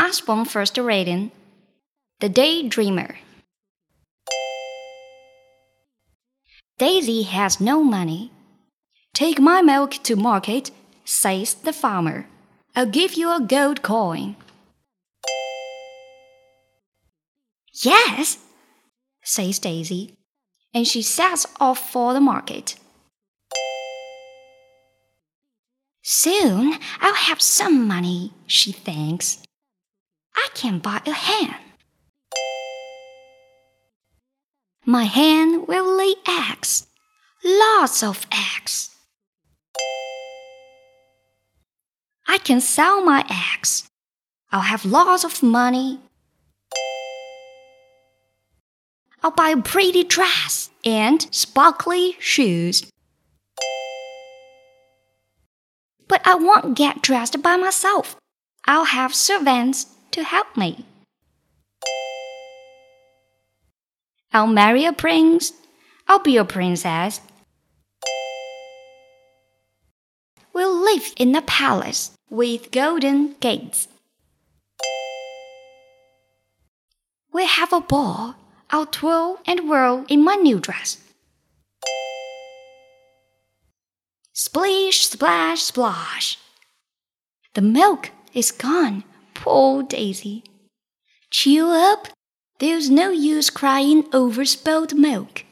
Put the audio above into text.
Usborne First Reading The Daydreamer. Daisy has no money. Take my milk to market, says the farmer. I'll give you a gold coin. Yes, says Daisy, and she sets off for the market. Soon I'll have some money, she thinks. Can buy a hen. My hen will lay eggs, lots of eggs. I can sell my eggs. I'll have lots of money. I'll buy a pretty dress and sparkly shoes. But I won't get dressed by myself. I'll have servants to help me. I'll marry a prince. I'll be a princess. We'll live in a palace with golden gates. We'll have a ball. I'll twirl and whirl in my new dress. Splish, splash, splash. The milk is gone, poor Daisy. Cheer up. There's no use crying over spilled milk.